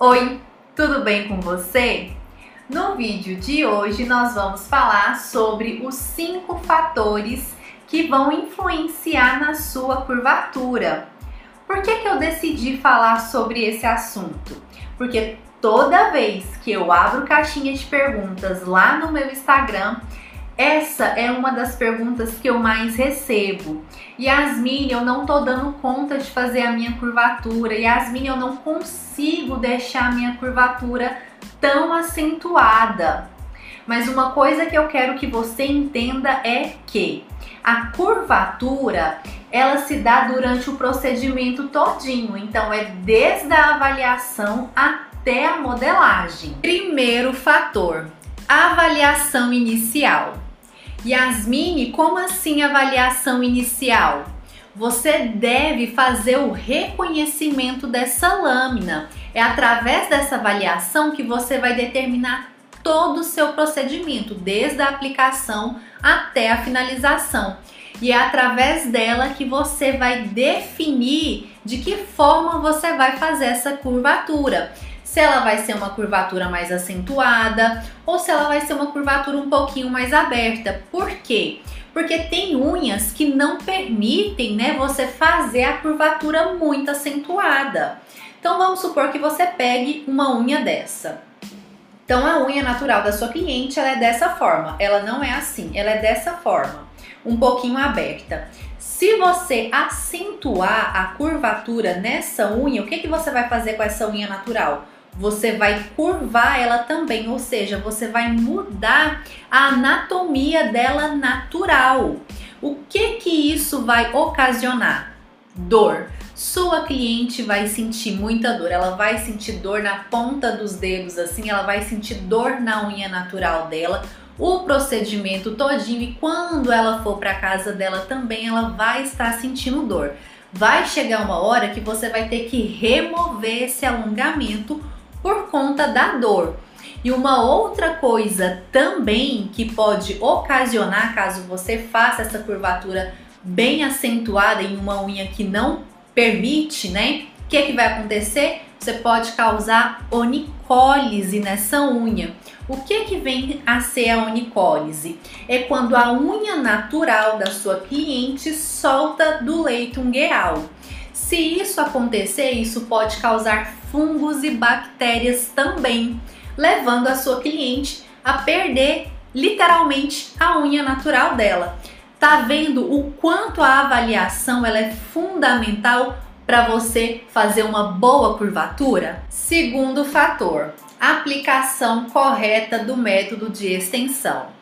Oi, tudo bem com você? No vídeo de hoje nós vamos falar sobre os cinco fatores que vão influenciar na sua curvatura. Por que, que eu decidi falar sobre esse assunto? Porque toda vez que eu abro caixinha de perguntas lá no meu Instagram, essa é uma das perguntas que eu mais recebo. Yasmin, eu não tô dando conta de fazer a minha curvatura. Yasmin, eu não consigo deixar a minha curvatura tão acentuada. Mas uma coisa que eu quero que você entenda é que a curvatura ela se dá durante o procedimento todinho. Então é desde a avaliação até a modelagem. Primeiro fator, avaliação inicial. Yasmine, como assim avaliação inicial? Você deve fazer o reconhecimento dessa lâmina. É através dessa avaliação que você vai determinar todo o seu procedimento, desde a aplicação até a finalização. E é através dela que você vai definir de que forma você vai fazer essa curvatura se ela vai ser uma curvatura mais acentuada ou se ela vai ser uma curvatura um pouquinho mais aberta. Por quê? Porque tem unhas que não permitem, né, você fazer a curvatura muito acentuada. Então vamos supor que você pegue uma unha dessa. Então a unha natural da sua cliente ela é dessa forma, ela não é assim, ela é dessa forma, um pouquinho aberta. Se você acentuar a curvatura nessa unha, o que, que você vai fazer com essa unha natural? Você vai curvar ela também, ou seja, você vai mudar a anatomia dela natural. O que que isso vai ocasionar? Dor. Sua cliente vai sentir muita dor, ela vai sentir dor na ponta dos dedos, assim, ela vai sentir dor na unha natural dela, o procedimento todinho e quando ela for para casa dela também ela vai estar sentindo dor. Vai chegar uma hora que você vai ter que remover esse alongamento por conta da dor. E uma outra coisa também que pode ocasionar, caso você faça essa curvatura bem acentuada em uma unha que não permite, né? O que, é que vai acontecer? Você pode causar onicólise nessa unha. O que, é que vem a ser a onicólise? É quando a unha natural da sua cliente solta do leito ungueal. Se isso acontecer, isso pode causar fungos e bactérias também, levando a sua cliente a perder literalmente a unha natural dela. Tá vendo o quanto a avaliação ela é fundamental para você fazer uma boa curvatura? Segundo fator, aplicação correta do método de extensão.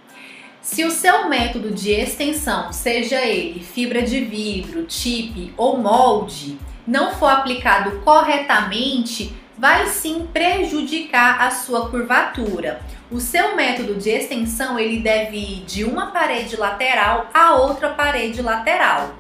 Se o seu método de extensão, seja ele fibra de vidro, chip ou molde, não for aplicado corretamente, vai sim prejudicar a sua curvatura. O seu método de extensão ele deve ir de uma parede lateral a outra parede lateral.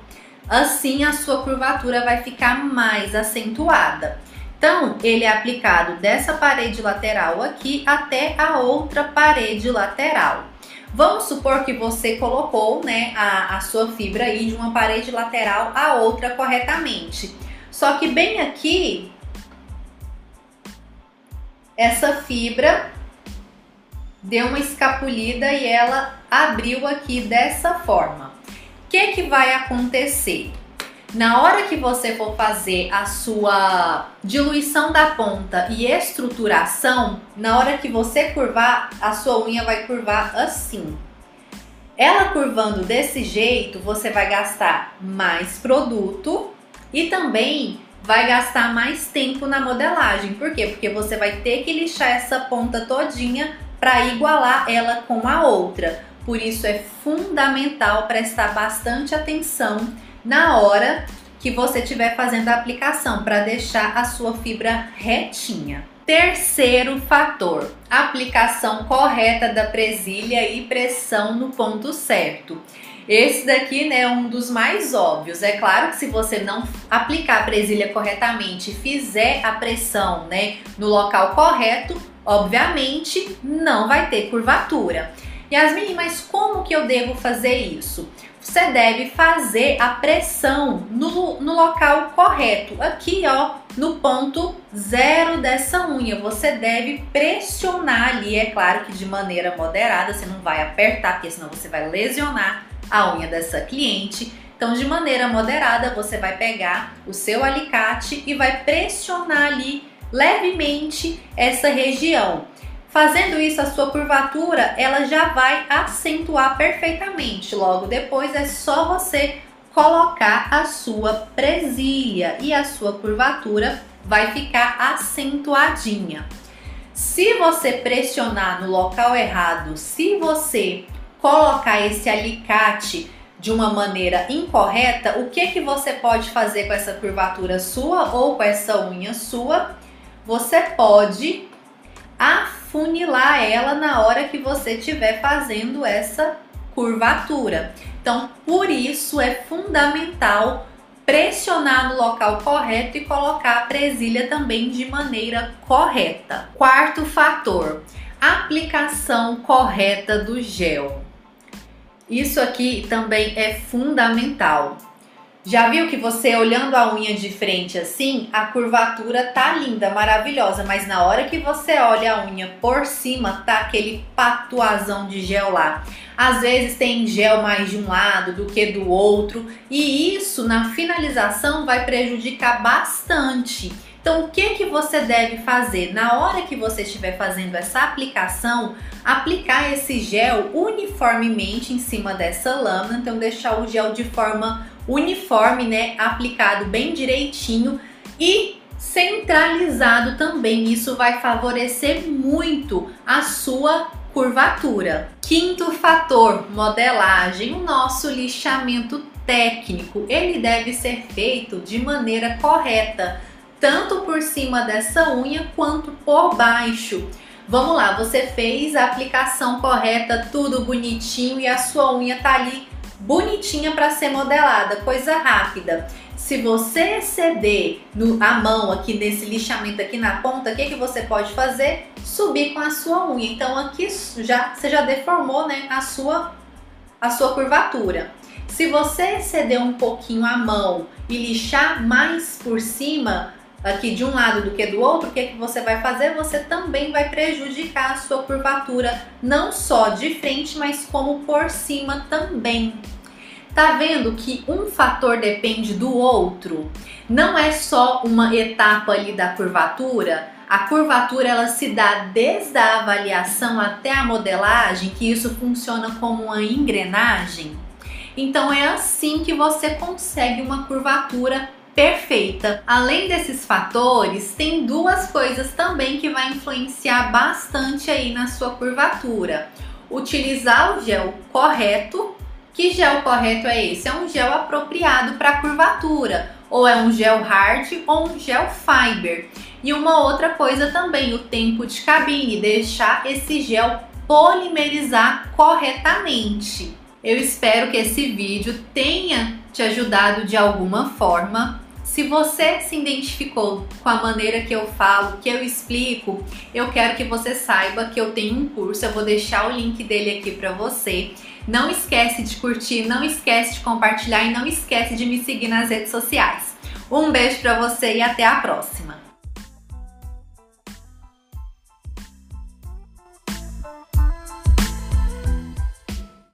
Assim a sua curvatura vai ficar mais acentuada. Então, ele é aplicado dessa parede lateral aqui até a outra parede lateral. Vamos supor que você colocou né, a, a sua fibra aí de uma parede lateral a outra corretamente. Só que bem aqui, essa fibra deu uma escapulida e ela abriu aqui dessa forma. O que, que vai acontecer? Na hora que você for fazer a sua diluição da ponta e estruturação, na hora que você curvar, a sua unha vai curvar assim. Ela curvando desse jeito, você vai gastar mais produto e também vai gastar mais tempo na modelagem. Por quê? Porque você vai ter que lixar essa ponta todinha para igualar ela com a outra. Por isso é fundamental prestar bastante atenção na hora que você estiver fazendo a aplicação para deixar a sua fibra retinha. Terceiro fator, aplicação correta da presilha e pressão no ponto certo. Esse daqui né, é um dos mais óbvios. É claro que se você não aplicar a presilha corretamente e fizer a pressão né, no local correto, obviamente não vai ter curvatura. Yasmin, mas como que eu devo fazer isso? Você deve fazer a pressão no, no local correto. Aqui, ó, no ponto zero dessa unha. Você deve pressionar ali, é claro que de maneira moderada, você não vai apertar, porque senão você vai lesionar a unha dessa cliente. Então, de maneira moderada, você vai pegar o seu alicate e vai pressionar ali levemente essa região. Fazendo isso, a sua curvatura ela já vai acentuar perfeitamente. Logo depois é só você colocar a sua presilha e a sua curvatura vai ficar acentuadinha. Se você pressionar no local errado, se você colocar esse alicate de uma maneira incorreta, o que que você pode fazer com essa curvatura sua ou com essa unha sua? Você pode afunilar ela na hora que você estiver fazendo essa curvatura. Então, por isso é fundamental pressionar no local correto e colocar a presilha também de maneira correta. Quarto fator, aplicação correta do gel. Isso aqui também é fundamental. Já viu que você olhando a unha de frente assim, a curvatura tá linda, maravilhosa, mas na hora que você olha a unha por cima, tá aquele patuazão de gel lá. Às vezes tem gel mais de um lado do que do outro, e isso na finalização vai prejudicar bastante. Então, o que que você deve fazer na hora que você estiver fazendo essa aplicação? Aplicar esse gel uniformemente em cima dessa lâmina, então deixar o gel de forma uniforme, né, aplicado bem direitinho e centralizado também. Isso vai favorecer muito a sua curvatura. Quinto fator, modelagem, o nosso lixamento técnico. Ele deve ser feito de maneira correta, tanto por cima dessa unha quanto por baixo. Vamos lá, você fez a aplicação correta, tudo bonitinho e a sua unha tá ali bonitinha para ser modelada, coisa rápida. Se você exceder no, a mão aqui nesse lixamento aqui na ponta, o que, que você pode fazer? Subir com a sua unha. Então aqui já você já deformou né, a, sua, a sua curvatura. Se você exceder um pouquinho a mão e lixar mais por cima, aqui de um lado do que do outro, o que, que você vai fazer? Você também vai prejudicar a sua curvatura, não só de frente, mas como por cima também. Tá vendo que um fator depende do outro? Não é só uma etapa ali da curvatura. A curvatura ela se dá desde a avaliação até a modelagem, que isso funciona como uma engrenagem. Então é assim que você consegue uma curvatura perfeita. Além desses fatores, tem duas coisas também que vai influenciar bastante aí na sua curvatura. Utilizar o gel correto que gel correto é esse? É um gel apropriado para curvatura, ou é um gel hard ou um gel fiber. E uma outra coisa também, o tempo de cabine, deixar esse gel polimerizar corretamente. Eu espero que esse vídeo tenha te ajudado de alguma forma. Se você se identificou com a maneira que eu falo, que eu explico, eu quero que você saiba que eu tenho um curso, eu vou deixar o link dele aqui para você. Não esquece de curtir, não esquece de compartilhar e não esquece de me seguir nas redes sociais. Um beijo para você e até a próxima.